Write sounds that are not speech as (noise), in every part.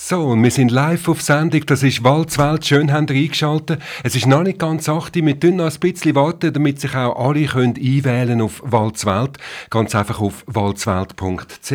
So, und wir sind live auf Sendung. Das ist Walzwelt. Schön habt ihr eingeschaltet. Es ist noch nicht ganz 8 Wir müssen noch ein bisschen warten, damit sich auch alle können einwählen auf Walzwelt. Ganz einfach auf walzwelt.ch.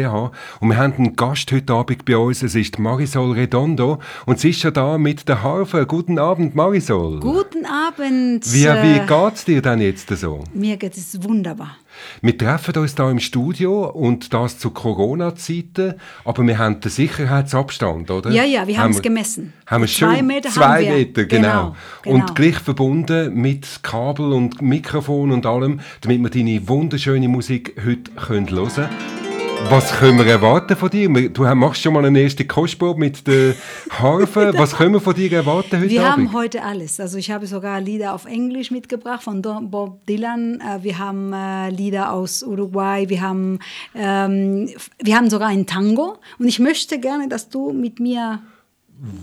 Und wir haben einen Gast heute Abend bei uns. Es ist Marisol Redondo. Und sie ist schon da mit der Harfe. Guten Abend, Marisol. Guten Abend. Wie, wie geht's dir denn jetzt so? Mir geht es wunderbar. Wir treffen uns hier im Studio und das zu Corona-Zeiten, aber wir haben den Sicherheitsabstand, oder? Ja, ja, wir haben es gemessen. Haben wir zwei schon Meter zwei haben wir. Meter, genau. Genau, genau. Und gleich verbunden mit Kabel und Mikrofon und allem, damit wir deine wunderschöne Musik heute hören können. Was können wir erwarten von dir? Du machst schon mal eine erste Kostprobe mit der (laughs) Harfe. Was können wir von dir erwarten heute Wir Abend? haben heute alles. Also ich habe sogar Lieder auf Englisch mitgebracht von Bob Dylan. Äh, Wir haben äh, Lieder aus Uruguay. Wir haben, ähm, wir haben sogar ein Tango. Und ich möchte gerne, dass du mit mir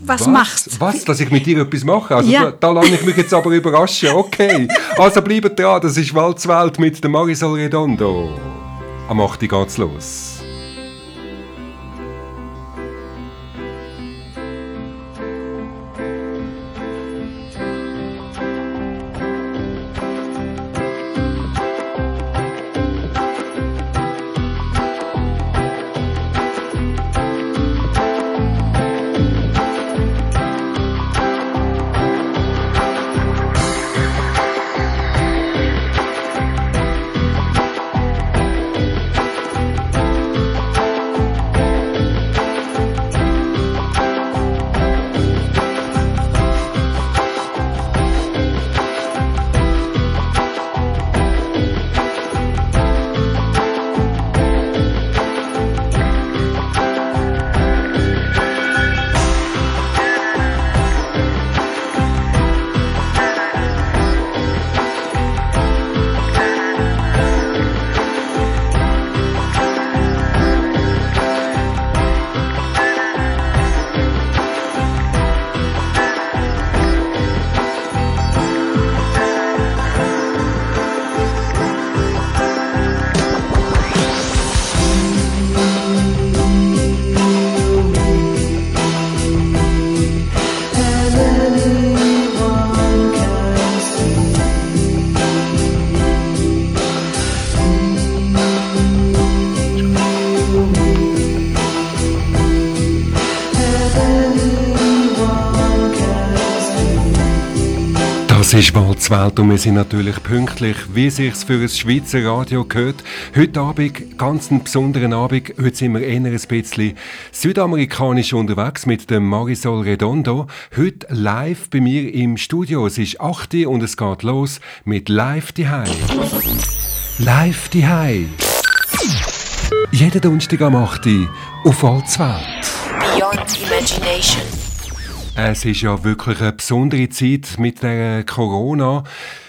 was, machst. Was? Dass ich mit dir etwas mache? Also Ja. da, da lasse ich mich jetzt aber überraschen. Okay. (laughs) Also bleibt dran, das ist Walzwelt mit der Marisol Redondo. Am 8. geht's los. Ist Walzwelt und wir sind natürlich pünktlich, wie sich's für ein Schweizer Radio gehört. Heute Abend, ganz einen besonderen Abend, heute sind wir eher ein bisschen südamerikanisch unterwegs mit dem Marisol Redondo. Heute live bei mir im Studio. Es ist 8 Uhr und es geht los mit Live die Live die Jeden Donnerstag am 8 Uhr auf Walzwelt. Beyond Imagination. Es ist ja wirklich eine besondere Zeit mit der Corona.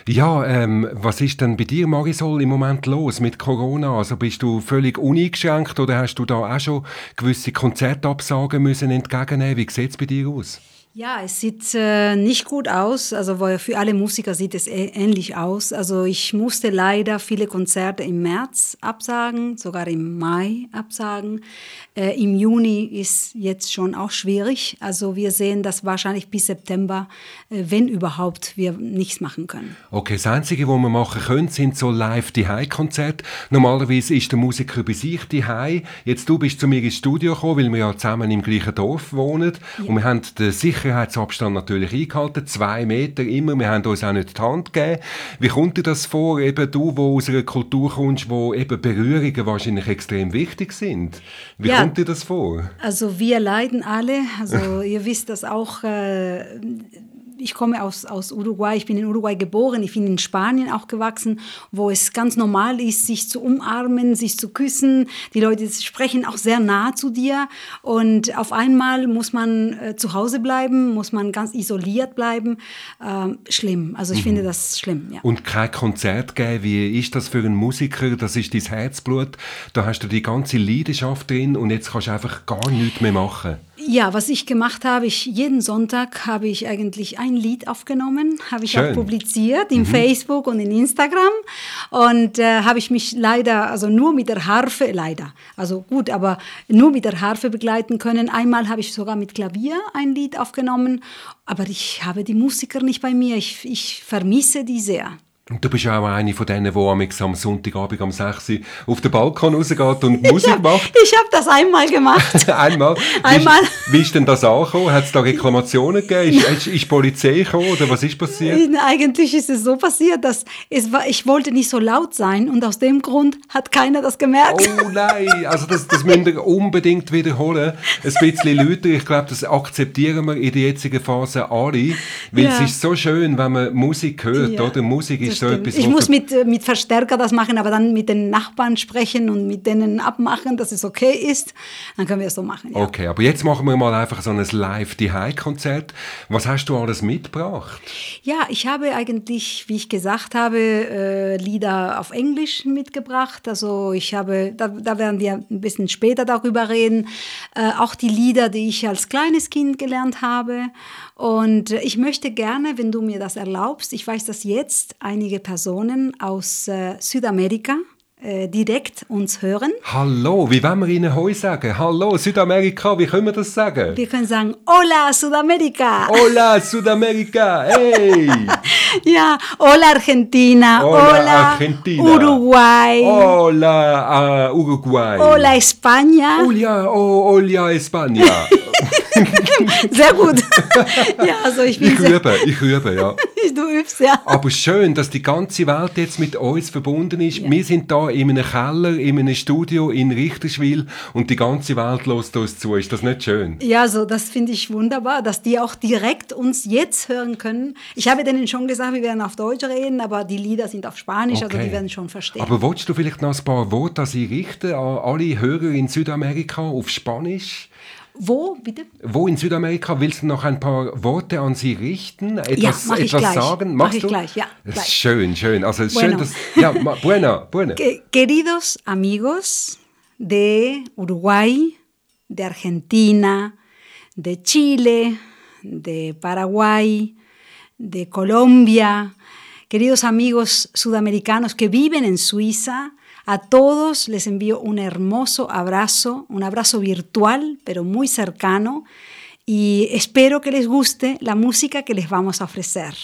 Ja, ähm, was ist denn bei dir, Marisol, im Moment los mit Corona? Also bist du völlig uneingeschränkt oder hast du da auch schon gewisse Konzertabsagen müssen entgegennehmen? Wie sieht es bei dir aus? Ja, es sieht äh, nicht gut aus. Also für alle Musiker sieht es ähnlich aus. Also ich musste leider viele Konzerte im März absagen, sogar im Mai absagen. Äh, Im Juni ist jetzt schon auch schwierig. Also wir sehen, dass wahrscheinlich bis September, wenn überhaupt, wir nichts machen können. Okay, das Einzige, was wir machen können, sind so live die konzerte Normalerweise ist der Musiker bei sich die Jetzt du bist zu mir ins Studio gekommen, weil wir ja zusammen im gleichen Dorf wohnen. Und wir haben den Sicherheitsabstand natürlich eingehalten, zwei Meter immer. Wir haben uns auch nicht die Hand gegeben. Wie kommt dir das vor, eben du, wo aus einer Kultur kommst, wo eben Berührungen wahrscheinlich extrem wichtig sind? Wie Ja. kommt dir das vor? Also wir leiden alle. Also (laughs) ihr wisst das auch. Äh, ich komme aus, aus Uruguay, ich bin in Uruguay geboren, ich bin in Spanien auch gewachsen, wo es ganz normal ist, sich zu umarmen, sich zu küssen. Die Leute sprechen auch sehr nah zu dir und auf einmal muss man äh, zu Hause bleiben, muss man ganz isoliert bleiben. Ähm, schlimm, also ich finde das schlimm. Ja. Und kein Konzert geben, wie ist das für einen Musiker? Das ist dein Herzblut. Da hast du die ganze Leidenschaft drin und jetzt kannst du einfach gar nichts mehr machen. Ja, was ich gemacht habe, ich jeden Sonntag habe ich eigentlich ein Lied aufgenommen, habe ich Schön. auch publiziert in Facebook und in Instagram und äh, habe ich mich leider, also nur mit der Harfe, leider, also gut, aber nur mit der Harfe begleiten können. Einmal habe ich sogar mit Klavier ein Lied aufgenommen, aber ich habe die Musiker nicht bei mir. Ich, ich vermisse die sehr. Und du bist ja auch eine von denen, die am Sonntagabend um 6 Uhr auf den Balkon rausgeht und (laughs) Musik macht. Ich habe das einmal gemacht. Einmal. (laughs) Einmal. Wie, wie ist denn das angekommen? Hat es da Reklamationen gegeben? Ist, ist, ist die Polizei gekommen oder was ist passiert? Eigentlich ist es so passiert, dass es war, ich wollte nicht so laut sein und aus dem Grund hat keiner das gemerkt. Oh nein, also das, das müsst ihr unbedingt wiederholen. Ein bisschen lauter, ich glaube, das akzeptieren wir in der jetzigen Phase alle, weil Ja. es ist so schön, wenn man Musik hört, Ja, oder? Musik das ist so etwas, Ich muss mit, äh, mit Verstärker das machen, aber dann mit den Nachbarn sprechen und mit denen abmachen, dass es okay ist. Dann können wir es so machen. Ja. Okay, aber jetzt machen wir mal einfach so ein live die konzert Was hast du alles mitgebracht? Ja, ich habe eigentlich, wie ich gesagt habe, äh, Lieder auf Englisch mitgebracht. Also ich habe, da, da werden wir ein bisschen später darüber reden, äh, auch die Lieder, die ich als kleines Kind gelernt habe. Und ich möchte gerne, wenn du mir das erlaubst, ich weiß, dass jetzt einige Personen aus äh, Südamerika äh, direkt uns hören. Hallo, wie wollen wir Ihnen heute sagen? Hallo, Südamerika, wie können wir das sagen? Wir können sagen, Hola Südamerika. Hola, Südamerika, hey! (laughs) Ja, Hola Argentina. Hola, Argentina. Uruguay. Hola, uh, Uruguay. Hola España. Hola, oh, hola, España. (laughs) Sehr gut. (laughs) ja, also ich bin Ich sehr, übe, ich übe, ja. (laughs) du übst ja. Aber schön, dass die ganze Welt jetzt mit uns verbunden ist. Wir sind da in einem Keller, in einem Studio in Richterswil und die ganze Welt lässt uns zu. Ist das nicht schön? Ja, so das finde ich wunderbar, dass die auch direkt uns jetzt hören können. Ich habe denen schon gesagt, wir werden auf Deutsch reden, aber die Lieder sind auf Spanisch, also Okay. die werden schon verstehen. Aber willst du vielleicht noch ein paar Worte an Sie richten, an alle Hörer in Südamerika auf Spanisch? Wo, bitte? Wo in Südamerika willst du noch ein paar Worte an Sie richten? Etwas, mach ich etwas gleich. sagen? Mach Machst ich du? gleich, ja, gleich. ist schön, schön. Also es ist schön, Bueno. dass... Ja, (laughs) buena. Que- queridos amigos de Uruguay, de Argentina, de Chile, de Paraguay, de Colombia, queridos amigos sudamericanos que viven en Suiza, a todos les envío un hermoso abrazo, un abrazo virtual, pero muy cercano, y espero que les guste la música que les vamos a ofrecer.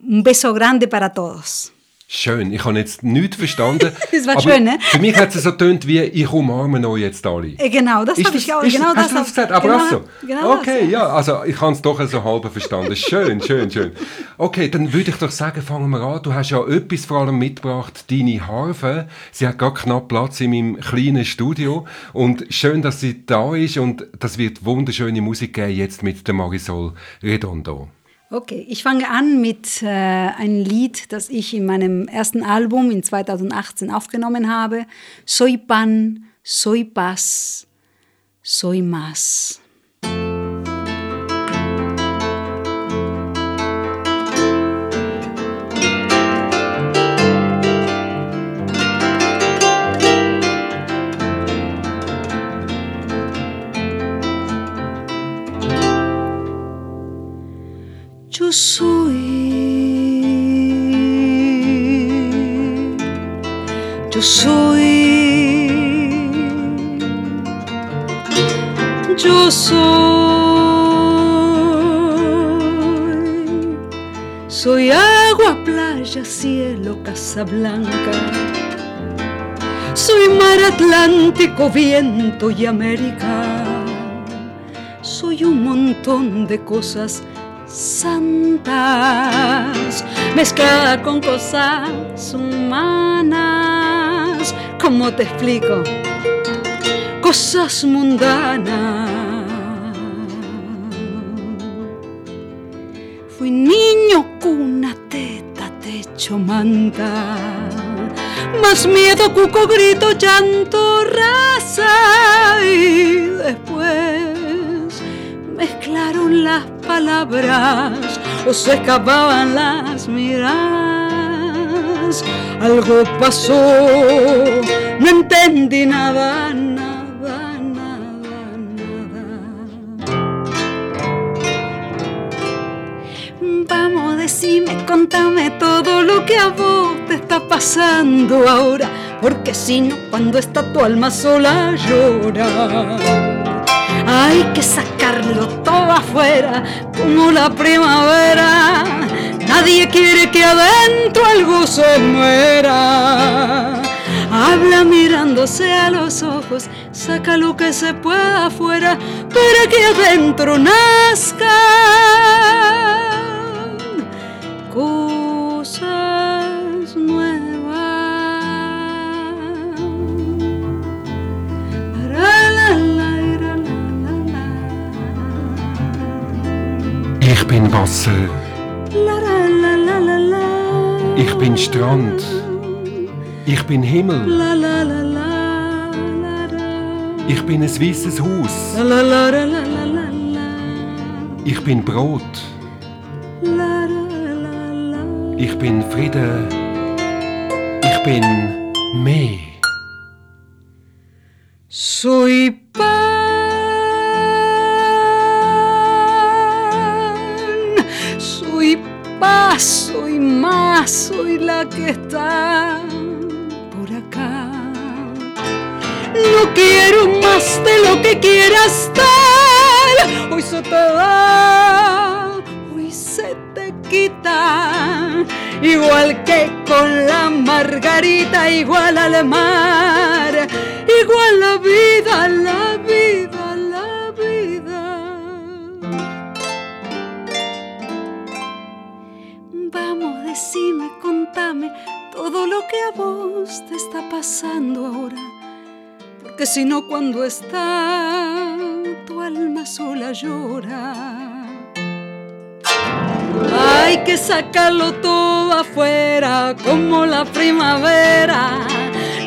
Un beso grande para todos. Schön, ich habe jetzt nichts verstanden. (laughs) Das war schön, ne? Für mich hat es so getönt wie, ich umarme euch jetzt alle. Äh, Genau, das habe ich auch. ist Genau hast das du das gesagt? Aber genau, so? Genau okay, das, ja, also ich habe es doch so halb verstanden. Schön, schön, schön. Okay, dann würde ich doch sagen, fangen wir an. Du hast ja etwas vor allem mitgebracht, deine Harfe. Sie hat gar knapp Platz in meinem kleinen Studio. Und schön, dass sie da ist und das wird wunderschöne Musik geben jetzt mit der Marisol Redondo. Okay, ich fange an mit äh, einem Lied, das ich in meinem ersten Album in 2018 aufgenommen habe. Soy pan, soy paz, soy más. Soy, yo soy, yo soy, soy agua, playa, cielo, casa blanca. Soy mar Atlántico, viento y América. Soy un montón de cosas santas, mezclada con cosas humanas. ¿Cómo te explico? Cosas mundanas. Fui niño, cuna, teta, techo, manta. Más miedo, cuco, grito, llanto, raza. Y después las palabras o se escapaban las miradas. Algo pasó, no entendí nada, nada, nada, nada. Vamos, decime, contame todo lo que a vos te está pasando ahora, porque si no, cuando está tu alma sola llora. Hay que sacarlo afuera, como la primavera. Nadie quiere que adentro algo se muera. Habla mirándose a los ojos, saca lo que se pueda afuera para que adentro nazcan bin Wasser, ich bin Strand, ich bin Himmel, ich bin ein weißes Haus, ich bin Brot, ich bin Frieden, ich bin mehr. Soy soy la que está por acá. No quiero más de lo que quieras dar. Hoy se te da, hoy se te quita. Igual que con la margarita, igual al mar. Igual la vida, la vida, decime, contame todo lo que a vos te está pasando ahora. Porque si no, cuando está tu alma sola llora. Hay que sacarlo todo afuera como la primavera.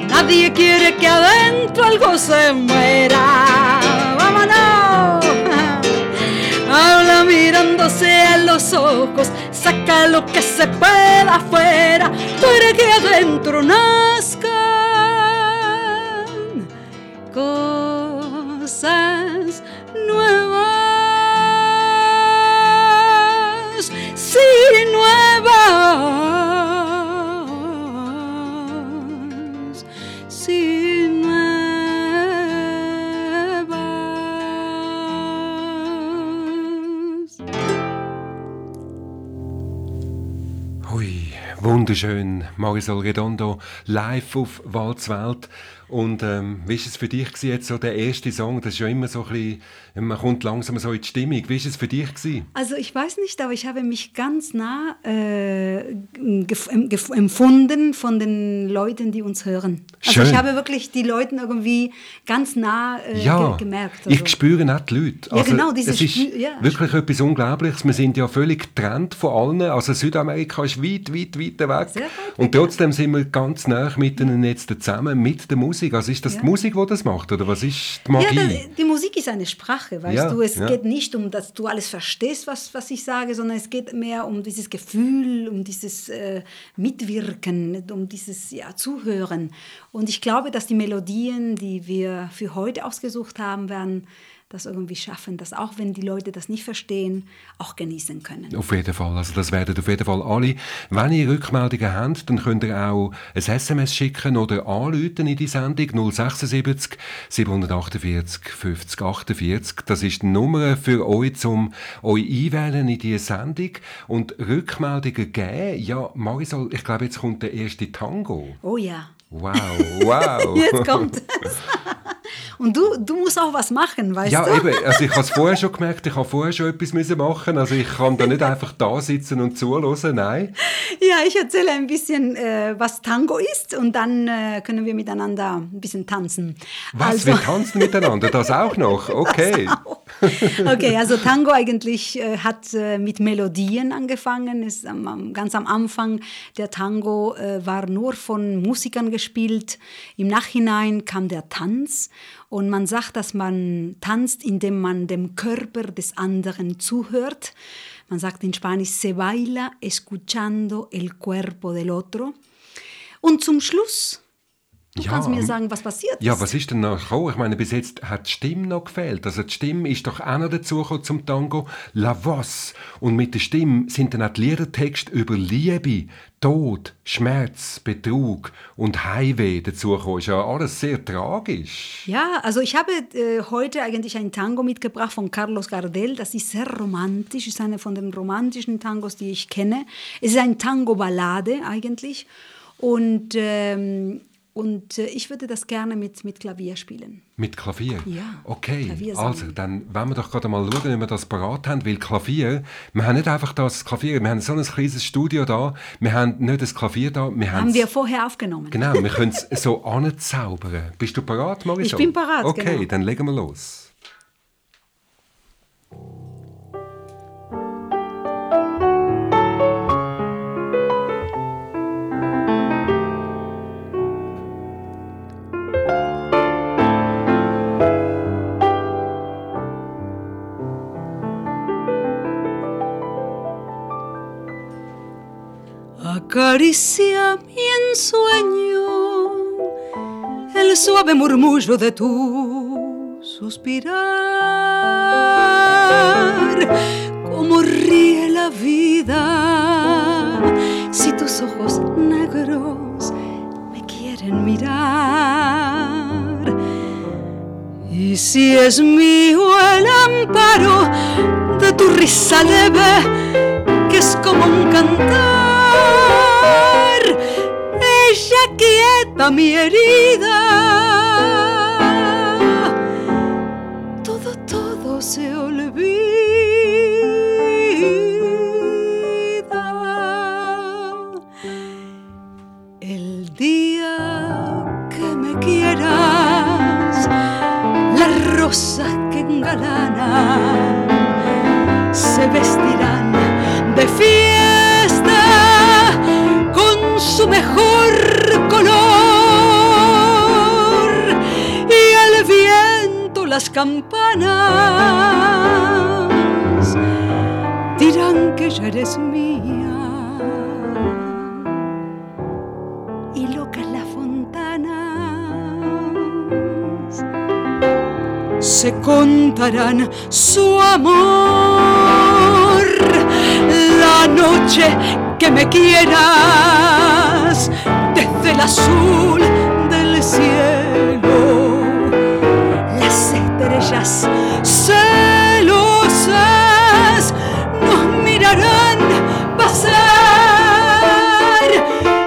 Nadie quiere que adentro algo se muera. ¡Vámonos! (laughs) Habla mirándose a los ojos, saca lo que se pueda afuera para que adentro nazcan cosas wunderschön. Marisol Redondo live auf Walzwelt. Und ähm, wie war es für dich gewesen, jetzt so der erste Song? Das ist ja immer so ein bisschen, man kommt langsam so in die Stimmung. Wie war es für dich? Gewesen? Also ich weiß nicht, aber ich habe mich ganz nah äh, empfunden von den Leuten, die uns hören. Also Schön. ich habe wirklich die Leute irgendwie ganz nah äh, Ja, ge gemerkt. ich also. spüre auch die Leute. Ja, genau, dieses es ist ja. wirklich etwas Unglaubliches. Wir sind ja völlig getrennt von allen. Also Südamerika ist weit, weit, weit weg. Und trotzdem sind wir ganz nah miteinander jetzt zusammen mit der Musik. Also ist das Ja. die Musik, die das macht? Oder was ist die Ja, Magie? da, die Musik ist eine Sprache, weißt Ja, du. Es ja. geht nicht um, dass du alles verstehst, was, was ich sage, sondern es geht mehr um dieses Gefühl, um dieses äh, Mitwirken, um dieses ja, Zuhören. Und ich glaube, dass die Melodien, die wir für heute ausgesucht haben, werden das irgendwie schaffen, dass auch wenn die Leute das nicht verstehen, auch genießen können. Auf jeden Fall. Also das werden auf jeden Fall alle. Wenn ihr Rückmeldungen habt, dann könnt ihr auch ein SMS schicken oder anrufen in die Sendung 076 748 50 48. Das ist die Nummer für euch, um euch einwählen in diese Sendung. Und Rückmeldungen geben, ja, Marisol, ich glaube, jetzt kommt der erste Tango. Oh ja. Wow, wow. (laughs) Jetzt kommt es. Und du, du musst auch was machen, weißt Ja, du? eben. Also ich habe es vorher schon gemerkt, ich habe vorher schon etwas müssen machen. Also ich kann da nicht einfach da sitzen und zuhören, nein. Ja, ich erzähle ein bisschen, äh, was Tango ist und dann äh, können wir miteinander ein bisschen tanzen. Was, Also- wir tanzen miteinander, das auch noch? (laughs) Okay. Okay, also Tango eigentlich äh, hat äh, mit Melodien angefangen. Ist am, ganz am Anfang der Tango äh, war nur von Musikern gespielt. Im Nachhinein kam der Tanz und man sagt, dass man tanzt, indem man dem Körper des anderen zuhört. Man sagt in Spanisch se baila escuchando el cuerpo del otro. Und zum Schluss Du Ja, kannst mir sagen, was passiert ist. Ja, was ist denn noch gekommen? Ich meine, bis jetzt hat die Stimme noch gefehlt. Also die Stimme ist doch auch noch dazugekommen zum Tango La Voz. Und mit der Stimme sind dann auch die Liedertexte über Liebe, Tod, Schmerz, Betrug und Heimweh dazugekommen. Ist ja alles sehr tragisch. Ja, also ich habe äh, heute eigentlich ein Tango mitgebracht von Carlos Gardel. Das ist sehr romantisch, ist einer von den romantischen Tangos, die ich kenne. Es ist ein Tango-Ballade eigentlich. Und, ähm, und äh, ich würde das gerne mit, mit Klavier spielen. Mit Klavier? Ja, Okay, Klavier also dann wollen wir doch gerade mal schauen, ob wir das parat haben, weil Klavier, wir haben nicht einfach das Klavier, wir haben so ein kleines Studio da, wir haben nicht das Klavier da, wir haben Haben wir vorher aufgenommen. Genau, wir können es (laughs) so anzaubern. Bist du parat, Marisol? Ich bin parat, Okay, genau. dann legen wir los. Acaricia mi ensueño. El suave murmullo de tu suspirar, como ríe la vida si tus ojos negros me quieren mirar. Y si es mío el amparo de tu risa leve, que es como un cantar, mi herida. Las campanas dirán que ya eres mía. Y locas las fontanas se contarán su amor la noche que me quieras desde el azul del cielo estrellas celosas nos mirarán pasar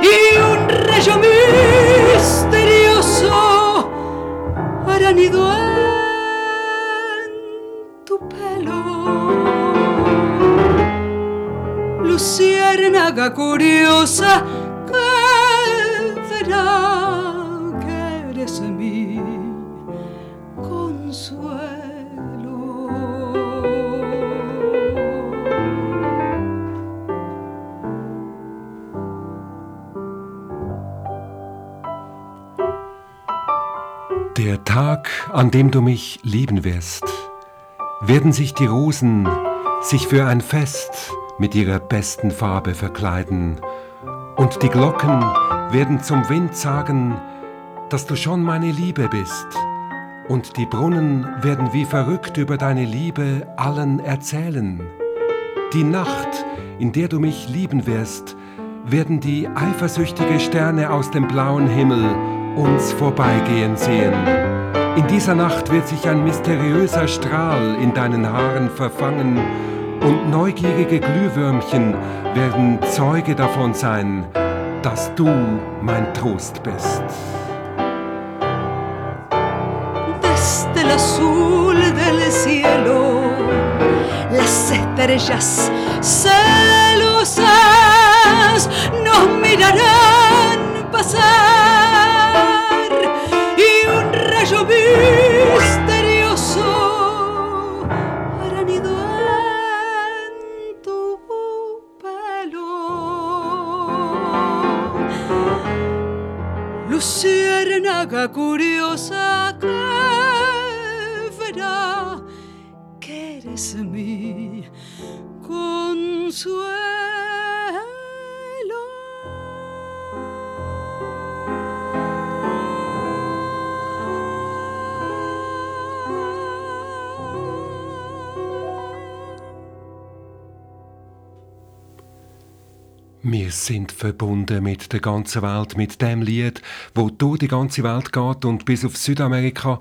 y un rayo misterioso hará nido en tu pelo. Luciérnaga curiosa Tag, an dem du mich lieben wirst, werden sich die Rosen sich für ein Fest mit ihrer besten Farbe verkleiden, und die Glocken werden zum Wind sagen, dass du schon meine Liebe bist, und die Brunnen werden wie verrückt über deine Liebe allen erzählen. Die Nacht, in der du mich lieben wirst, werden die eifersüchtige Sterne aus dem blauen Himmel uns vorbeigehen sehen. In dieser Nacht wird sich ein mysteriöser Strahl in deinen Haaren verfangen und neugierige Glühwürmchen werden Zeuge davon sein, dass du mein Trost bist. desde el azul del cielo, las estrellas celosas sind verbunden mit der ganzen Welt, mit dem Lied, wo durch die ganze Welt geht und bis auf Südamerika.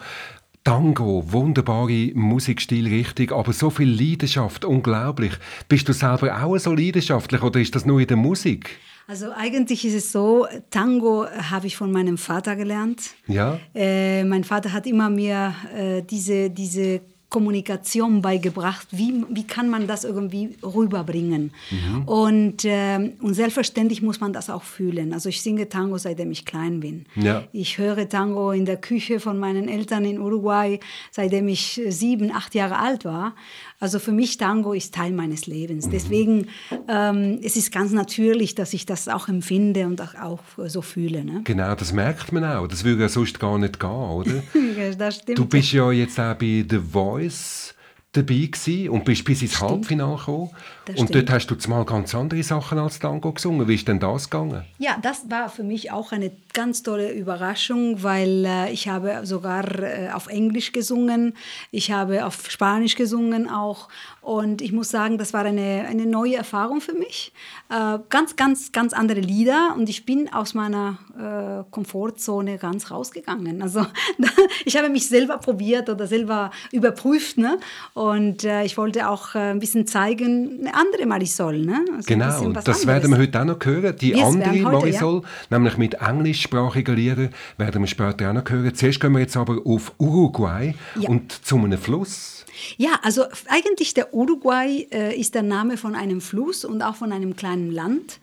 Tango, wunderbare Musikstil, richtig, aber so viel Leidenschaft, unglaublich. Bist du selber auch so leidenschaftlich oder ist das nur in der Musik? Also eigentlich ist es so, Tango habe ich von meinem Vater gelernt. Ja. Äh, mein Vater hat immer mir äh, diese, diese Kommunikation beigebracht. Wie, wie kann man das irgendwie rüberbringen? Mhm. Und, äh, und selbstverständlich muss man das auch fühlen. Also ich singe Tango, seitdem ich klein bin. Ja. Ich höre Tango in der Küche von meinen Eltern in Uruguay, seitdem ich sieben, acht Jahre alt war. Also für mich Tango ist Teil meines Lebens. Deswegen ähm, es ist ganz natürlich, dass ich das auch empfinde und auch, auch so fühle. Ne? Genau, das merkt man auch. Das würde ja sonst gar nicht gehen, oder? (laughs) Das stimmt. Du bist ja jetzt auch bei The Voice dabei gewesen und bist bis ins Halbfinale gekommen. Das und stimmt. dort hast du zumal ganz andere Sachen als Tango gesungen. Wie ist denn das gegangen? Ja, das war für mich auch eine ganz tolle Überraschung, weil äh, ich habe sogar äh, auf Englisch gesungen, ich habe auf Spanisch gesungen auch und ich muss sagen, das war eine, eine neue Erfahrung für mich. Äh, ganz, ganz, ganz andere Lieder und ich bin aus meiner äh, Komfortzone ganz rausgegangen. Also (laughs) ich habe mich selber probiert oder selber überprüft ne? und äh, ich wollte auch äh, ein bisschen zeigen, eine andere Marisol. Ne? Also Genau, und das anderes. werden wir heute auch noch hören. Die Yes, andere heute, Marisol, nämlich mit englischsprachigen Liedern, werden wir später auch noch hören. Zuerst gehen wir jetzt aber auf Uruguay Ja. und zu einem Fluss. Ja, also eigentlich der Uruguay äh, ist der Name von einem Fluss und auch von einem kleinen Land.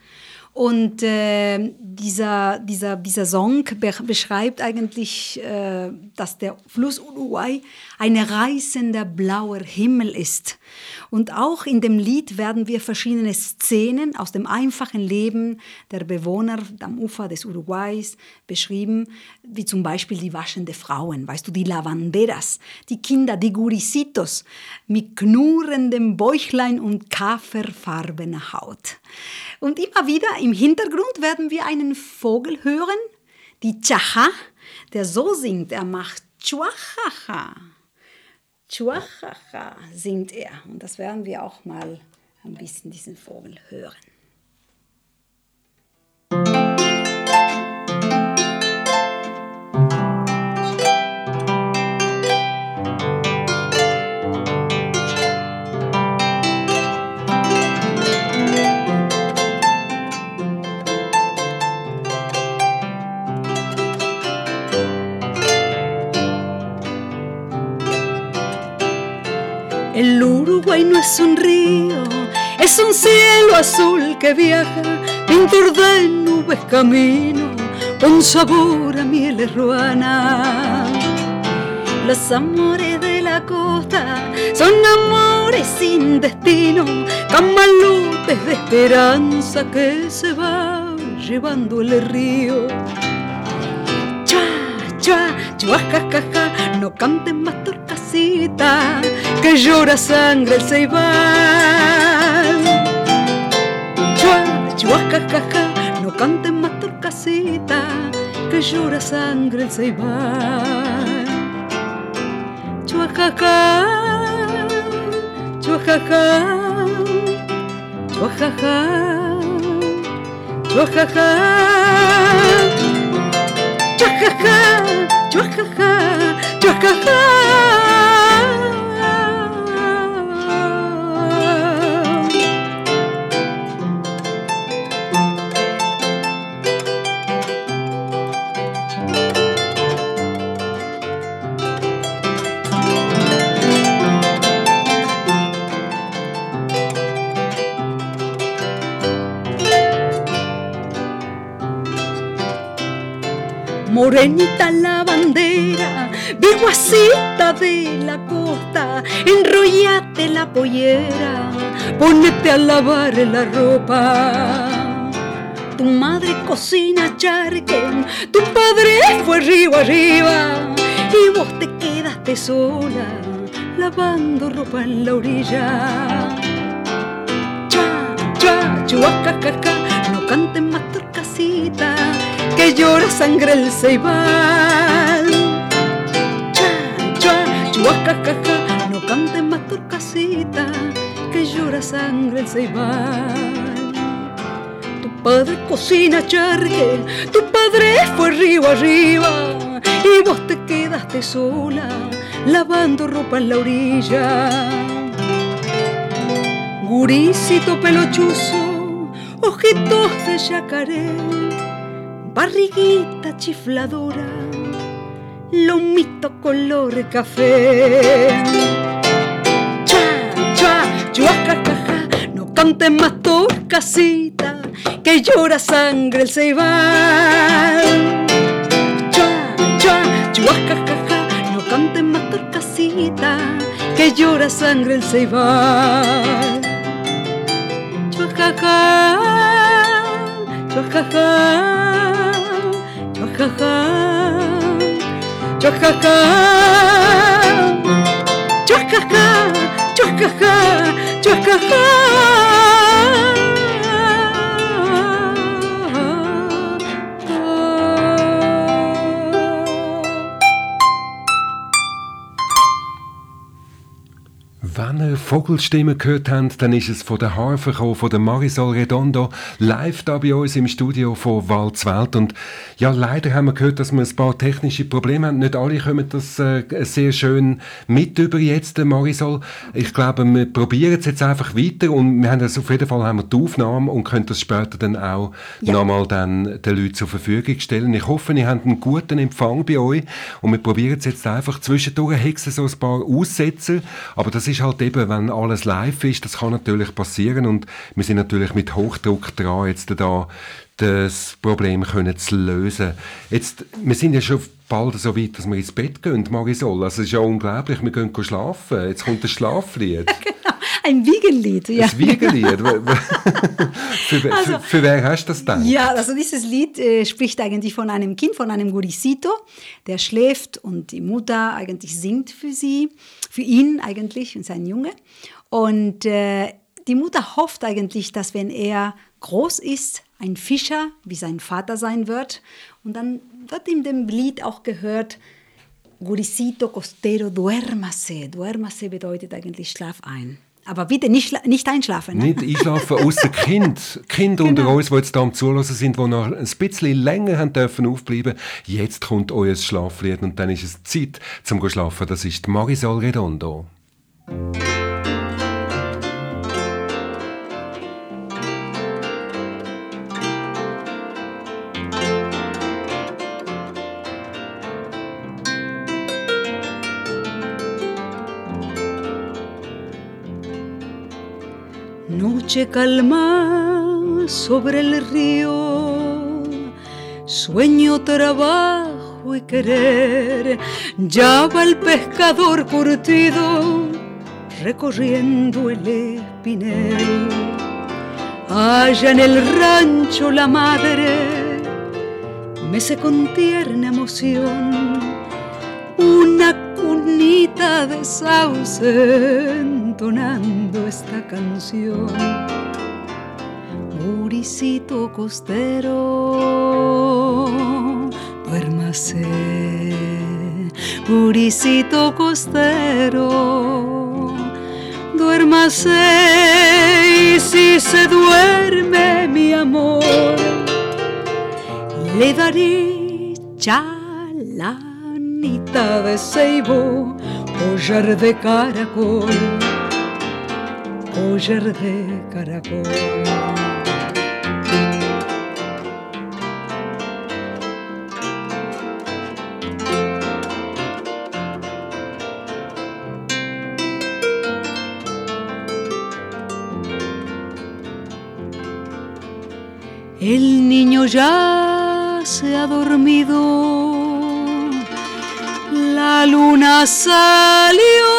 Und äh, dieser, dieser, dieser Song be beschreibt eigentlich, äh, dass der Fluss Uruguay ein reißender blauer Himmel ist. Und auch in dem Lied werden wir verschiedene Szenen aus dem einfachen Leben der Bewohner am Ufer des Uruguays beschrieben, wie zum Beispiel die waschende Frauen, weißt du, die Lavanderas, die Kinder, die Gurisitos mit knurrendem Bäuchlein und kaferfarbener Haut. Und immer wieder im Hintergrund werden wir einen Vogel hören, die Chacha, der so singt, er macht Chuachacha. Chuachacha singt er. Und das werden wir auch mal ein bisschen diesen Vogel hören. Azul que viaja, pintor de nubes camino, con sabor a mieles ruana. Los amores de la costa son amores sin destino, camalotes de esperanza que se va llevando el río. Chua, chua, chua, ja, no cantes más torcasita, que llora sangre el ceibal. Chua, chua, ja, ja, ja, no cantes más torcasita, que llora sangre el ceibal. Chua, ja, ja, chua, ja, ja, chua, ja, ja, chua, ja, ja. Chuajaja, chuajaja, chuajaja. Viguacita de la costa, enrollate la pollera, ponete a lavar la ropa. Tu madre cocina charquen, tu padre fue río arriba, y vos te quedaste sola, lavando ropa en la orilla. Chua, chua, chuacacaca, no cantes más torcasita, que llora sangre el ceibal. No cantes más torcasita, que llora sangre el ceibal. Tu padre cocina charque, tu padre fue río arriba y vos te quedaste sola lavando ropa en la orilla. Gurisito pelochuzo, ojitos de yacaré, barriguita chifladora, lomito color café. Cha, cha, chuacacaja, no cantes más casita que llora sangre el ceibal. Chua, chua, chuacacaja, no cantes más casita que llora sangre el ceibal. Chuacaca, chuacaca, chuacaca, chuacaca, chuacaca. Wenn ihr Vogelstimmen gehört habt, dann ist es von der Harfe gekommen, von der Marisol Redondo, live da bei uns im Studio von Walzwelt. Und ja, leider haben wir gehört, dass wir ein paar technische Probleme haben. Nicht alle kommen das äh, sehr schön mit über jetzt, Marisol. Ich glaube, wir probieren es jetzt einfach weiter und wir haben das auf jeden Fall haben wir die Aufnahme und können das später dann auch ja. nochmal dann den Leuten zur Verfügung stellen. Ich hoffe, ihr habt einen guten Empfang bei euch und wir probieren es jetzt einfach zwischendurch hexen so ein paar Aussetzer, aber das ist halt eben, wenn alles live ist, das kann natürlich passieren und wir sind natürlich mit Hochdruck dran, jetzt da das Problem können zu lösen. Jetzt, wir sind ja schon bald so weit, dass wir ins Bett gehen, Marisol. Also es ist ja unglaublich, wir gehen schlafen. Jetzt kommt das Schlaflied. (laughs) (laughs) ein Wiegenlied. Ja, ein Wiegenlied. (laughs) für, also, für, wer hast du das dann? Ja, also dieses Lied äh, spricht eigentlich von einem Kind, von einem Gurisito, der schläft und die Mutter eigentlich singt für sie, für ihn eigentlich und sein Junge. Und äh, die Mutter hofft eigentlich, dass wenn er groß ist, ein Fischer wie sein Vater sein wird. Und dann wird in dem Lied auch gehört, Gurisito costero, duérmase. Duérmase bedeutet eigentlich Schlaf ein. Aber bitte nicht, nicht einschlafen. Ne? Nicht einschlafen, außer Kind. Kinder genau. unter uns, die jetzt da am Zulassen sind, die noch ein bisschen länger haben dürfen aufbleiben. Jetzt kommt euer Schlaflied und dann ist es Zeit zum Schlafen. Das ist Marisol Redondo. Noche calma sobre el río, sueño, trabajo y querer. Ya va el pescador curtido recorriendo el espinel. Allá en el rancho la madre mece con tierna emoción una cunita de sauce entonando esta canción. Muricito costero, duérmase. Muricito costero, duérmase. Y si se duerme mi amor, le daré chalanita de ceibo, collar de caracol collar de caracol. El niño ya se ha dormido, la luna salió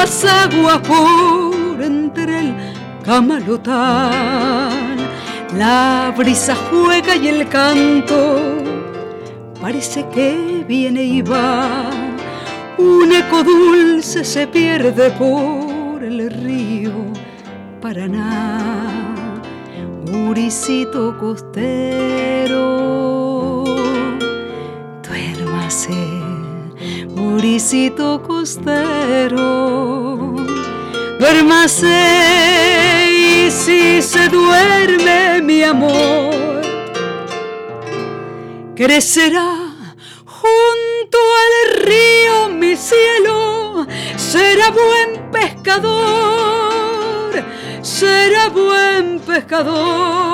las aguas por entre el camalotán. La brisa juega y el canto parece que viene y va. Un eco dulce se pierde por el río Paraná. Muricito costero, duérmase brisito costero. Duérmase y si se duerme mi amor, crecerá junto al río mi cielo, será buen pescador, será buen pescador.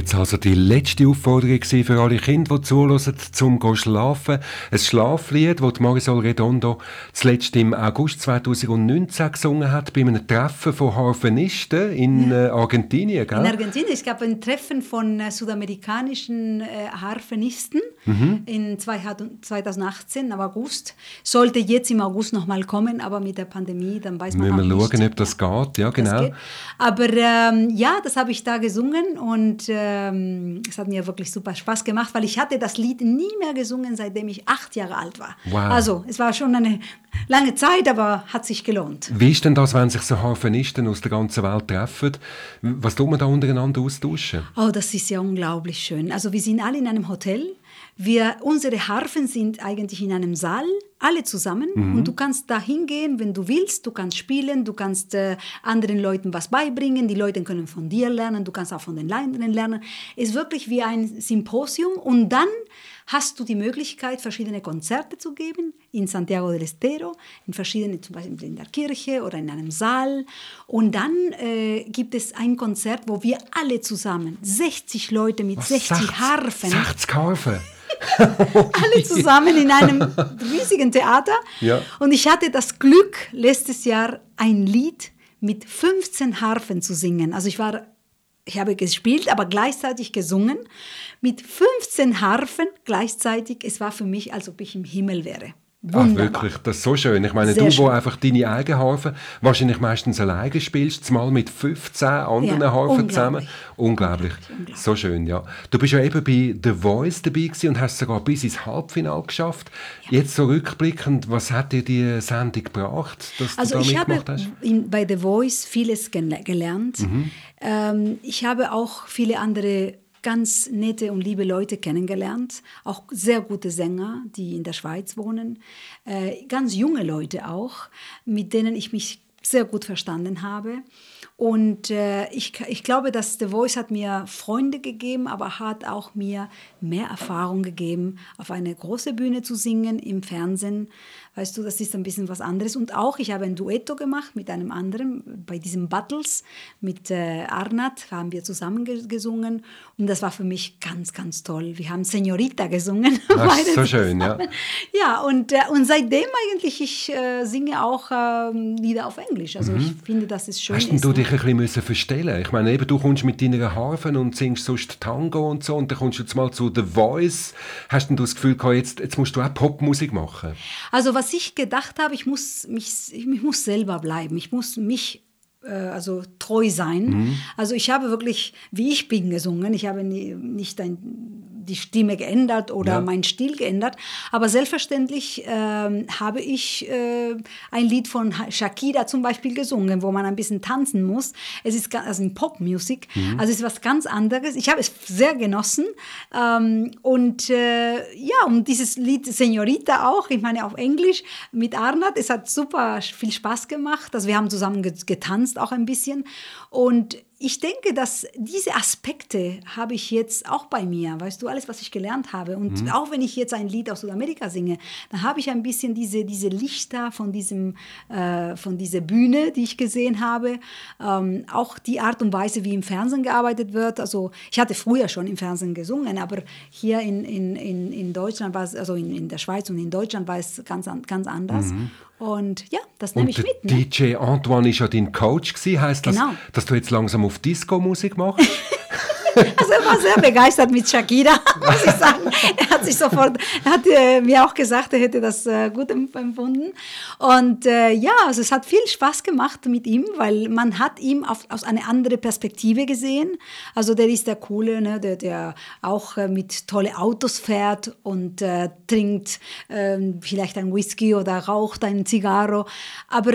Jetzt also die letzte Aufforderung für alle Kinder, die zuhören, zum zu schlafen. Ein Schlaflied, das Marisol Redondo zuletzt im August 2019 gesungen hat, bei einem Treffen von Harfenisten in äh, Argentinien, gell? In Argentinien. Es gab ein Treffen von äh, südamerikanischen äh, Harfenisten in 2018, im August. Sollte jetzt im August nochmal kommen, aber mit der Pandemie, dann weiß man Müssen wir auch schauen, nicht. ob das geht. Ja, Das genau. geht. Aber ähm, ja, das habe ich da gesungen und ähm, es hat mir wirklich super Spaß gemacht, weil ich hatte das Lied nie mehr gesungen, seitdem ich acht Jahre alt war. Wow. Also es war schon eine lange Zeit, aber hat sich gelohnt. Wie ist denn das, wenn sich so Harfenisten aus der ganzen Welt treffen? Was tut man da untereinander austauschen? Oh, das ist ja unglaublich schön. Also wir sind alle in einem Hotel. Wir, unsere Harfen sind eigentlich in einem Saal, alle zusammen. Und du kannst da hingehen, wenn du willst. Du kannst spielen, du kannst äh, anderen Leuten was beibringen. Die Leute können von dir lernen, du kannst auch von den anderen lernen. Es ist wirklich wie ein Symposium. Und dann hast du die Möglichkeit, verschiedene Konzerte zu geben in Santiago del Estero, in verschiedenen, zum Beispiel in der Kirche oder in einem Saal. Und dann äh, gibt es ein Konzert, wo wir alle zusammen, 60 Leute mit 60 Harfen, 60 Harfen? (laughs) alle zusammen in einem (laughs) riesigen Theater. Ja. Und ich hatte das Glück, letztes Jahr ein Lied mit 15 Harfen zu singen. Also ich war, ich habe gespielt, aber gleichzeitig gesungen. Mit 15 Harfen gleichzeitig. Es war für mich, als ob ich im Himmel wäre. Ach, Wunderbar. wirklich, das ist so schön. Ich meine, Sehr du, schön. wo einfach deine eigenen Harfen wahrscheinlich meistens alleine spielst, zumal mit 15 anderen Ja, Harfen zusammen. Unglaublich. Unglaublich. So schön, ja. Du bist ja eben bei The Voice dabei gewesen und hast sogar bis ins Halbfinale geschafft. Jetzt so rückblickend, was hat dir die Sendung gebracht, dass Also du da ich habe mitgemacht hast? in, bei The Voice vieles gel- gelernt. Mhm. Ähm, ich habe auch viele andere ganz nette und liebe Leute kennengelernt, auch sehr gute Sänger, die in der Schweiz wohnen, äh, ganz junge Leute auch, mit denen ich mich sehr gut verstanden habe. Und äh, ich, ich glaube, dass The Voice hat mir Freunde gegeben, aber hat auch mir mehr Erfahrung gegeben, auf eine große Bühne zu singen, im Fernsehen. Weißt du, das ist ein bisschen was anderes. Und auch, ich habe ein Duetto gemacht mit einem anderen, bei diesem Battles mit äh, Arnat haben wir zusammen ge- gesungen. Und das war für mich ganz, ganz toll. Wir haben Senorita gesungen. (laughs) Beide so schön, ja. Ja, und, äh, und seitdem eigentlich, ich äh, singe auch ähm, Lieder auf Englisch. Also ich finde, das ist schön. Mhm. Hast ist, du ne? dich ein bisschen müssen verstellen? Ich meine, eben, du kommst mit deiner Harfe und singst sonst Tango und so und dann kommst du jetzt mal zu The Voice. Hast du das Gefühl gehabt, jetzt, jetzt musst du auch Popmusik machen? Also was ich gedacht habe, ich muss, mich, ich muss selber bleiben. Ich muss mich äh, also treu sein. Also ich habe wirklich, wie ich bin, gesungen. Ich habe nie, nicht ein, die Stimme geändert oder Ja. meinen Stil geändert. Aber selbstverständlich ähm, habe ich äh, ein Lied von Ha- Shakira zum Beispiel gesungen, wo man ein bisschen tanzen muss. Es ist also in Popmusik, also es ist was ganz anderes. Ich habe es sehr genossen. Ähm, und äh, ja, und dieses Lied Senorita auch, ich meine auf Englisch mit Arnat, es hat super viel Spaß gemacht. Also wir haben zusammen ge- getanzt auch ein bisschen. Und ich denke, dass diese Aspekte habe ich jetzt auch bei mir, weißt du, alles, was ich gelernt habe. Und auch wenn ich jetzt ein Lied aus Südamerika singe, dann habe ich ein bisschen diese, diese Lichter von, diesem, äh, von dieser Bühne, die ich gesehen habe. Ähm, auch die Art und Weise, wie im Fernsehen gearbeitet wird. Also ich hatte früher schon im Fernsehen gesungen, aber hier in, in, in, in Deutschland war es, also in, in der Schweiz und in Deutschland war es ganz, an- ganz anders. Und ja, das nehme Und ich mit. Ne? DJ Antoine war ja dein Coach gewesen. Heisst das, Genau. dass du jetzt langsam auf Disco-Musik machst? (laughs) War sehr begeistert mit Shakira, (laughs) muss ich sagen. Er hat sich sofort, er hat äh, mir auch gesagt, er hätte das äh, gut empfunden. Und äh, ja, also es hat viel Spaß gemacht mit ihm, weil man hat ihn auf, aus einer anderen Perspektive gesehen. Also der ist der Coole, ne, der, der auch mit tolle Autos fährt und trinkt ähm, vielleicht ein Whisky oder raucht ein Zigarro. Aber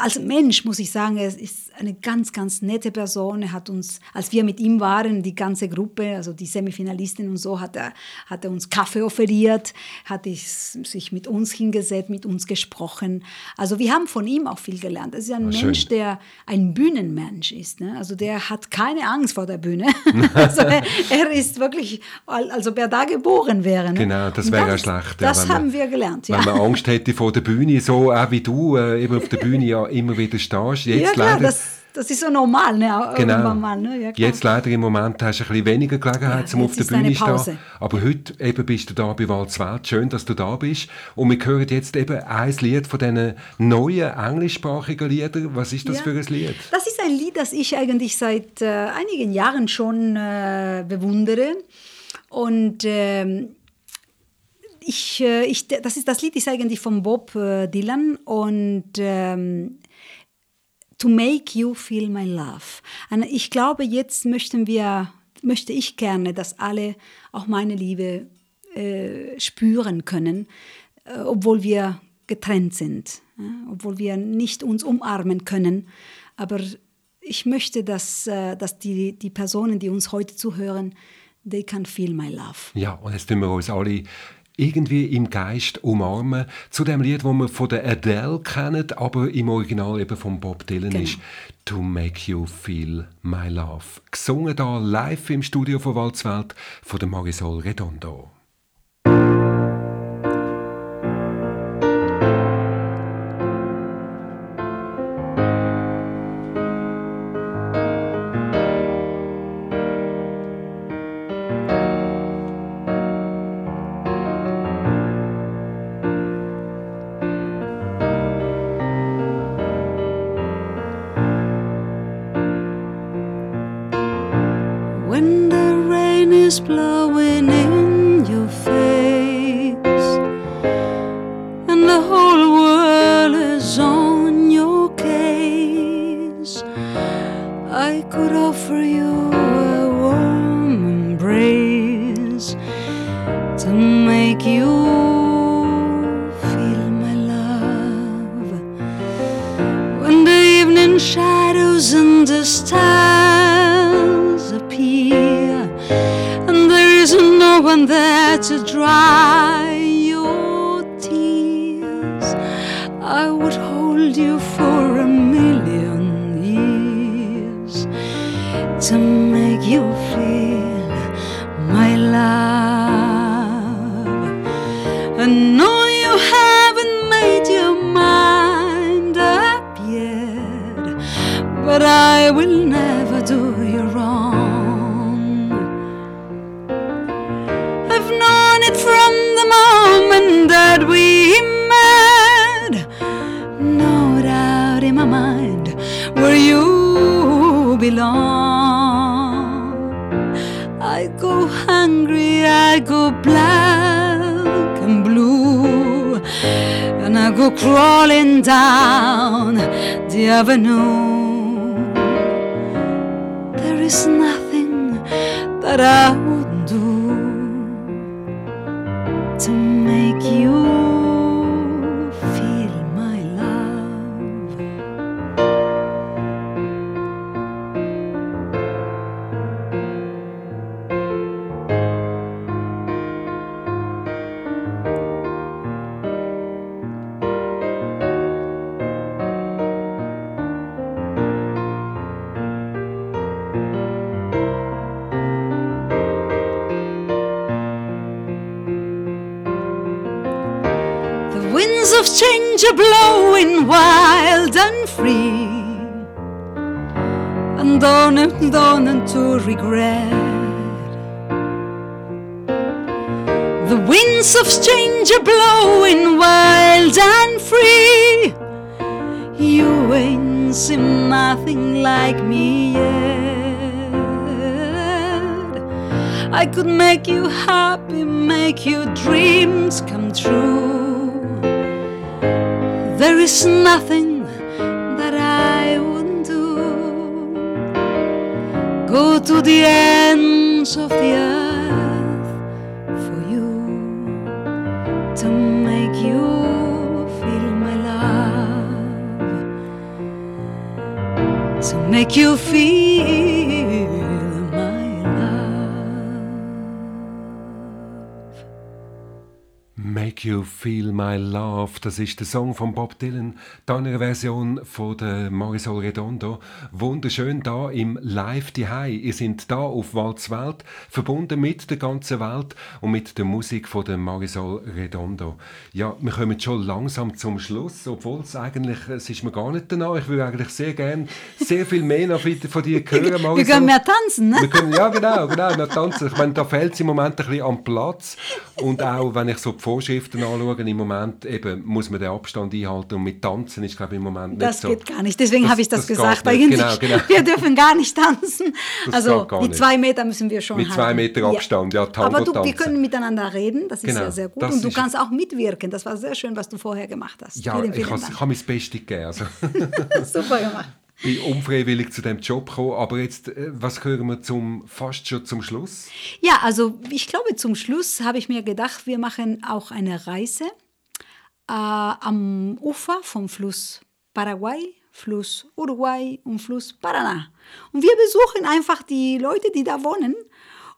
als Mensch muss ich sagen, er ist eine ganz, ganz nette Person. Er hat uns, als wir mit ihm waren, die ganze Gruppe, also die Semifinalisten und so, hat er, hat er uns Kaffee offeriert, hat sich mit uns hingesetzt, mit uns gesprochen. Also wir haben von ihm auch viel gelernt. Es ist ein Schön. Mensch, der ein Bühnenmensch ist. Ne? Also der hat keine Angst vor der Bühne. (laughs) (laughs) also er, er ist wirklich, als ob er da geboren wäre. Ne? Genau, das wäre ja schlecht, Das wenn man- haben wir gelernt. Ja. Wenn man Angst hätte vor der Bühne, so auch wie du äh, eben auf der Bühne ja (laughs) immer wieder stehst. Jetzt ja, klar, leider, das, das ist so normal, ne? Genau. Mal, ne? ja. Jetzt leider im Moment hast du ein bisschen weniger Gelegenheit, Ja, zum auf der Bühne zu stehen. Aber heute eben bist du da bei Walzwelt. Schön, dass du da bist. Und wir hören jetzt eben ein Lied von diesen neuen englischsprachigen Liedern. Was ist das Ja. für ein Lied? Das ist ein Lied, das ich eigentlich seit äh, einigen Jahren schon äh, bewundere. Und ähm, ich, äh, ich, das, ist, das Lied ist eigentlich von Bob äh, Dylan und ähm, To Make You Feel My Love. Und ich glaube, jetzt möchten wir, möchte ich gerne, dass alle auch meine Liebe äh, spüren können, äh, obwohl wir getrennt sind, ja, obwohl wir nicht uns umarmen können. Aber ich möchte, dass, äh, dass die, die Personen, die uns heute zuhören, they can feel my love. Ja, und jetzt tun wir uns alle irgendwie im Geist umarmen. Zu dem Lied, das wir von der Adele kennen, aber im Original eben von Bob Dylan Genau. ist «To Make You Feel My Love». Gesungen da live im Studio von Walzwelt von der Marisol Redondo. I go hungry, I go black and blue, and I go crawling down the avenue. There is nothing that I and free, and on and on into regret. The winds of change are blowing wild and free. You ain't seen nothing like me yet. I could make you happy, make your dreams come true. There is nothing to the ends of the earth for you to make you feel my love, to make you feel Feel My Love, das ist der Song von Bob Dylan, dann eine Version von der Marisol Redondo. Wunderschön da im Live Hai. Ihr seid da auf Walzwelt, verbunden mit der ganzen Welt und mit der Musik von der Marisol Redondo. Ja, wir kommen schon langsam zum Schluss, obwohl es eigentlich, es ist mir gar nicht danach. Ich würde eigentlich sehr gerne sehr viel mehr noch von dir hören, Marisol. Wir können mehr tanzen, ne? Wir können, ja, genau, genau, noch tanzen. Ich meine, da fehlt es im Moment ein bisschen am Platz. Und auch, wenn ich so die Vorschriften anschaue, im Moment eben muss man den Abstand einhalten. Und mit Tanzen ist, glaube ich, im Moment nicht Das so. geht gar nicht. Deswegen Das- habe ich das, das gesagt. nicht. Eigentlich, Genau, genau. (laughs) wir dürfen gar nicht tanzen. Das also die nicht. zwei Meter müssen wir schon Mit halten. zwei Meter Abstand, ja, Tango Aber du, wir tanzen. können miteinander reden. Das ist Genau, ja sehr gut. das Und du ist- kannst auch mitwirken. Das war sehr schön, was du vorher gemacht hast. Ja, vielen, ich vielen habe Dank. ich habe mein Bestes gegeben. Also, (laughs) Super gemacht. Bin unfreiwillig zu dem Job gekommen. Aber jetzt, äh, was hören wir zum, fast schon zum Schluss? Ja, also ich glaube, zum Schluss habe ich mir gedacht, wir machen auch eine Reise äh, am Ufer vom Fluss Paraguay, Fluss Uruguay und Fluss Paraná. Und wir besuchen einfach die Leute, die da wohnen.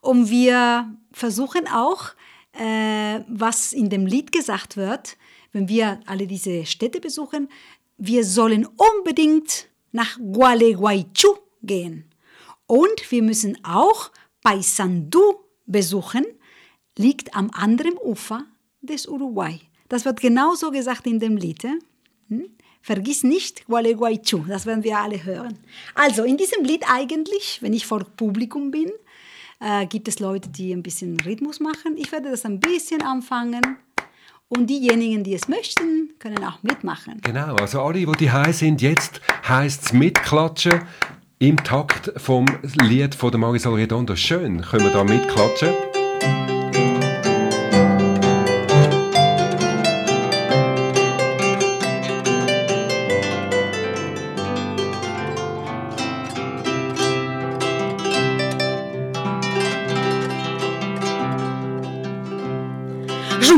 Und wir versuchen auch, äh, was in dem Lied gesagt wird, wenn wir alle diese Städte besuchen, wir sollen unbedingt nach Gualeguaychú gehen. Und wir müssen auch Paysandú besuchen, liegt am anderen Ufer des Uruguay. Das wird genauso gesagt in dem Lied. Hm? Vergiss nicht Gualeguaychú, das werden wir alle hören. Also in diesem Lied eigentlich, wenn ich vor Publikum bin, äh, gibt es Leute, die ein bisschen Rhythmus machen. Ich werde das ein bisschen anfangen und diejenigen, die es möchten, können auch mitmachen. Genau, also alle, die die sind, jetzt heisst es mitklatschen im Takt vom Lied von der Marisol Redondo. Schön, können wir da mitklatschen?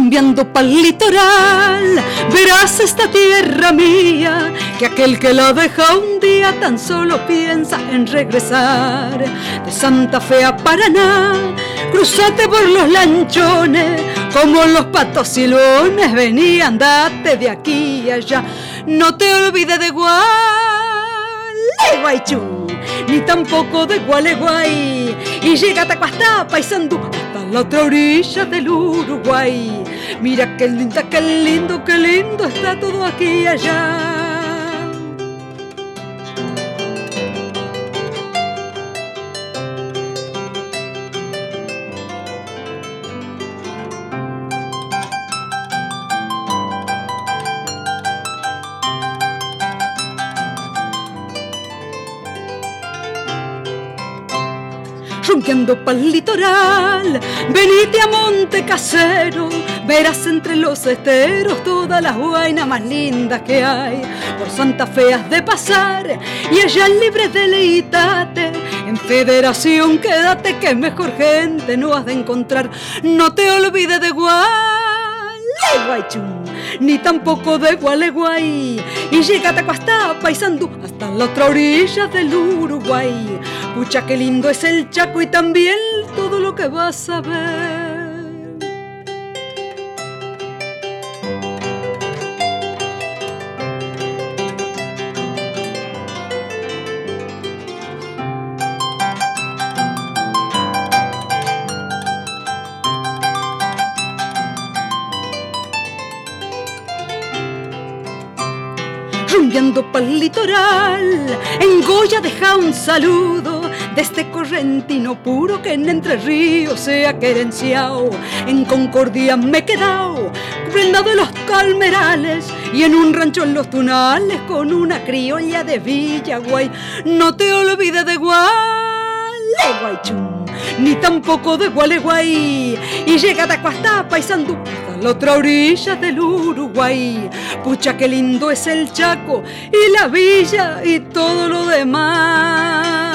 Rumbeando pa'l litoral, verás esta tierra mía, que aquel que la deja un día tan solo piensa en regresar. De Santa Fe a Paraná, cruzate por los lanchones, como los patos silones, vení, andate de aquí y allá, no te olvides de Gualeguaychú, ni tampoco de Gualeguay, y llega a Tacuastá, Paysandú, hasta la otra orilla del Uruguay. Mira qué linda, qué lindo, qué lindo está todo aquí y allá. Rumbeando pa'l litoral. Venite a Monte Casero, verás entre los esteros todas las guainas más lindas que hay. Por Santa Fe has de pasar y allá libre deleítate. En Federación quédate que mejor gente no has de encontrar. No te olvides de Gualeguaychú, ni tampoco de Gualeguay. Y llega a Tacuastá, Paysandú, hasta la otra orilla del Uruguay. Pucha, qué lindo es el Chaco y también todo lo que vas a ver. rumbeando pa'l litoral. En Goya deja un saludo de este correntino puro que en Entre Ríos se ha querenciado. En Concordia me he quedado, prendado de los calmerales y en un rancho en los tunales con una criolla de Villaguay. No te olvides de Gualeguaychú, ni tampoco de Gualeguay. Y llega a Tacuastapa y Sandupta, la otra orilla del Uruguay. Pucha, qué lindo es el Chaco y la villa y todo lo demás.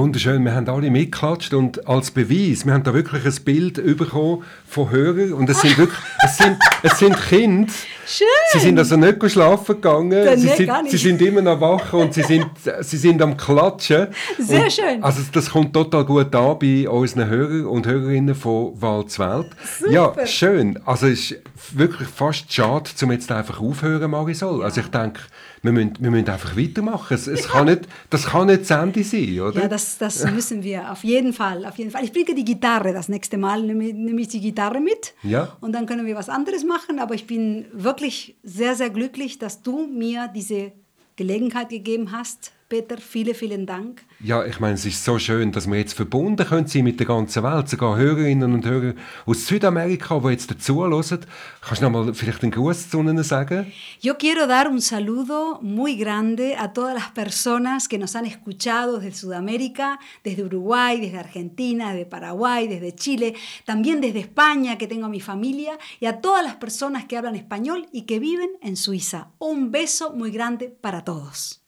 Wunderschön, wir haben alle mitgeklatscht und als Beweis, wir haben da wirklich ein Bild bekommen von Hörern und es sind wirklich, (laughs) es sind, es sind Kinder. Schön. Sie sind also nicht schlafen gegangen, Dann sie nicht, sind, sie sind immer noch wach und sie sind, sie sind am Klatschen. Sehr und, schön. Also das kommt total gut an bei unseren Hörern und Hörerinnen von Wald zu Welt. Ja, schön. Also es ist wirklich fast schade, um jetzt einfach aufhören, Marisol. Also ich denke, wir müssen, wir müssen einfach weitermachen. Es, es kann nicht, das kann nicht das Ende sein, oder? Ja, das, das müssen wir auf jeden Fall, auf jeden Fall. Ich bringe die Gitarre das nächste Mal, nehme, nehme ich die Gitarre mit Ja. und dann können wir was anderes machen. Aber ich bin wirklich sehr, sehr glücklich, dass du mir diese Gelegenheit gegeben hast. Peter, vielen, vielen Dank. Ja, ich meine, es ist so schön, dass wir jetzt verbunden können sein mit der ganzen Welt. Sogar Hörerinnen und Hörer aus Südamerika, die jetzt dazu hören. Kannst du noch mal vielleicht einen Gruß zu ihnen sagen? Yo quiero dar un saludo muy grande a todas las personas que nos han escuchado desde Sudamérica, desde Uruguay, desde Argentina, desde Paraguay, desde Chile, también desde España, que tengo a mi familia, y a todas las personas que hablan español y que viven en Suiza. Un beso muy grande para todos.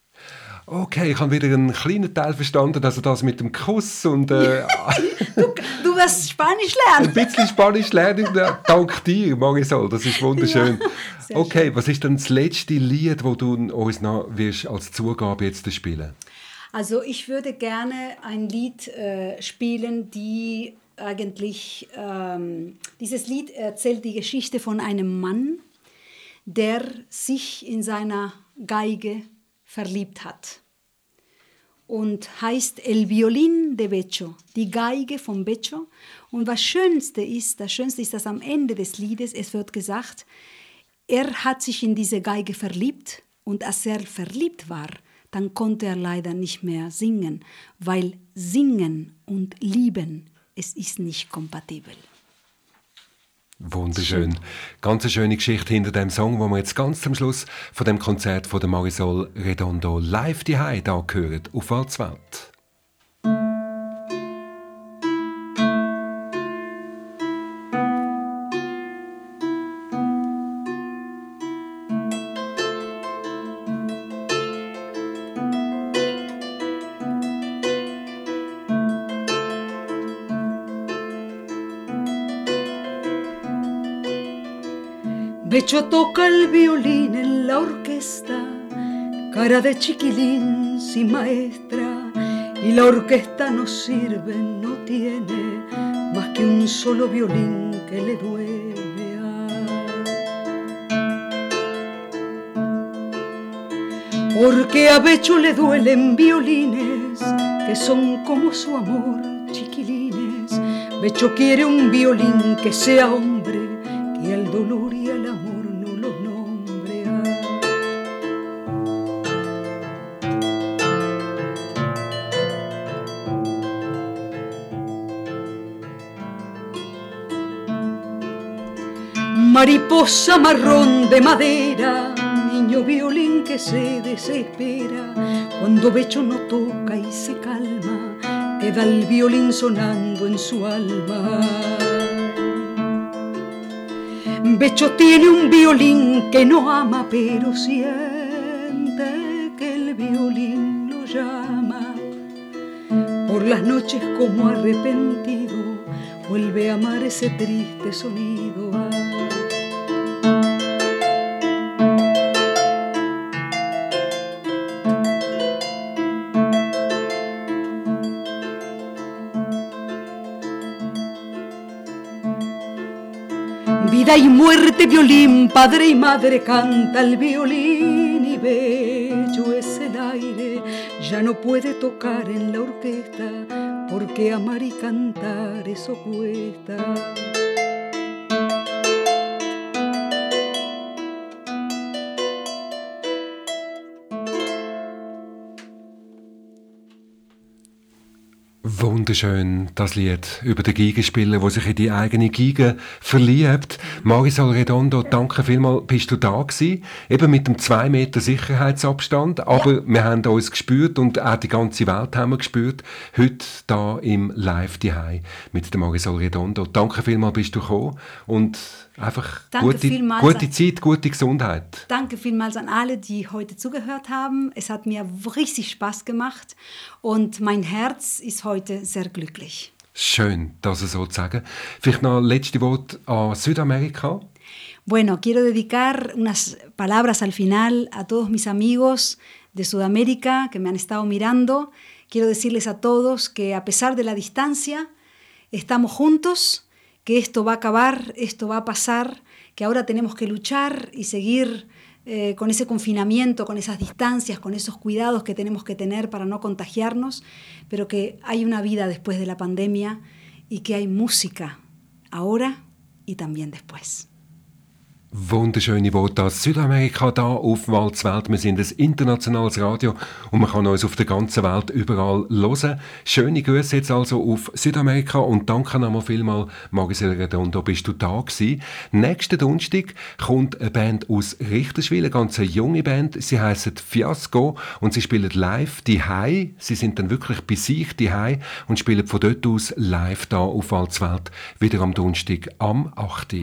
Okay, ich habe wieder einen kleinen Teil verstanden, also das mit dem Kuss und äh, (laughs) Du, du wirst Spanisch ein lernen. bisschen Spanisch lernen. Ja, Dank dir, Marisol, das ist wunderschön. sehr okay, was ist denn das letzte Lied, wo du uns noch wirst als Zugabe jetzt spielen? Also ich würde gerne ein Lied äh, spielen, die eigentlich, ähm, dieses Lied erzählt die Geschichte von einem Mann, der sich in seiner Geige verliebt hat. Und heißt El Violín de Becho, die Geige von Becho. Und was Schönste ist, das Schönste ist, dass am Ende des Liedes, es wird gesagt, er hat sich in diese Geige verliebt und als er verliebt war, dann konnte er leider nicht mehr singen, weil singen und lieben, es ist nicht kompatibel. Wunderschön. Ganz eine schöne Geschichte hinter dem Song, wo wir jetzt ganz zum Schluss von dem Konzert von der Marisol Redondo live die da hören, auf Walzwelt. Becho toca el violín en la orquesta, cara de chiquilín sin maestra, y la orquesta no sirve, no tiene más que un solo violín que le duele a. Porque a Becho le duelen violines que son como su amor, chiquilines. Becho quiere un violín que sea hombre, que el dolor y el amor Mariposa marrón de madera, niño violín que se desespera cuando Becho no toca y se calma, queda el violín sonando en su alma. Becho tiene un violín que no ama, pero siente que el violín lo llama. Por las noches como arrepentido, vuelve a amar ese triste sonido. Vida y muerte, violín, padre y madre, canta el violín y bello es el aire. Ya no puede tocar en la orquesta porque amar y cantar eso cuesta. Wunderschön, das Lied über den Geigenspieler, der sich in die eigene Geige verliebt. Marisol Redondo, danke vielmals, bist du da gewesen. Eben mit dem 2 Meter Sicherheitsabstand, aber ja. wir haben uns gespürt und auch die ganze Welt haben wir gespürt. Heute da im Live High mit der Marisol Redondo. Danke vielmals, bist du gekommen und einfach gute, gute Zeit, gute Gesundheit. Danke vielmals an alle, die heute zugehört haben. Es hat mir richtig Spaß gemacht und mein Herz ist heute sehr glücklich. Schön, das sozusagen. Vielleicht noch letzte Wort an Südamerika. Bueno, quiero dedicar unas palabras al final a todos mis amigos de Sudamérica que me han estado mirando. Quiero decirles a todos que a pesar de la distancia, estamos juntos, que esto va a acabar, esto va a pasar, que ahora tenemos que luchar y seguir eh, con ese confinamiento, con esas distancias, con esos cuidados que tenemos que tener para no contagiarnos, pero que hay una vida después de la pandemia y que hay música ahora y también después. Wunderschöne Worte aus Südamerika da auf Walzwelt. Wir sind ein internationales Radio und man kann uns auf der ganzen Welt überall hören. Schöne Grüße jetzt also auf Südamerika und danke nochmal vielmal, Magisel Redondo, bist du da gewesen. Nächsten Donnerstag kommt eine Band aus Richterswil, eine ganz junge Band. Sie heißt Fiasco und sie spielen live die Hai. Sie sind dann wirklich bei sich die Hai und spielen von dort aus live da auf Walzwelt wieder am Donnerstag am 8.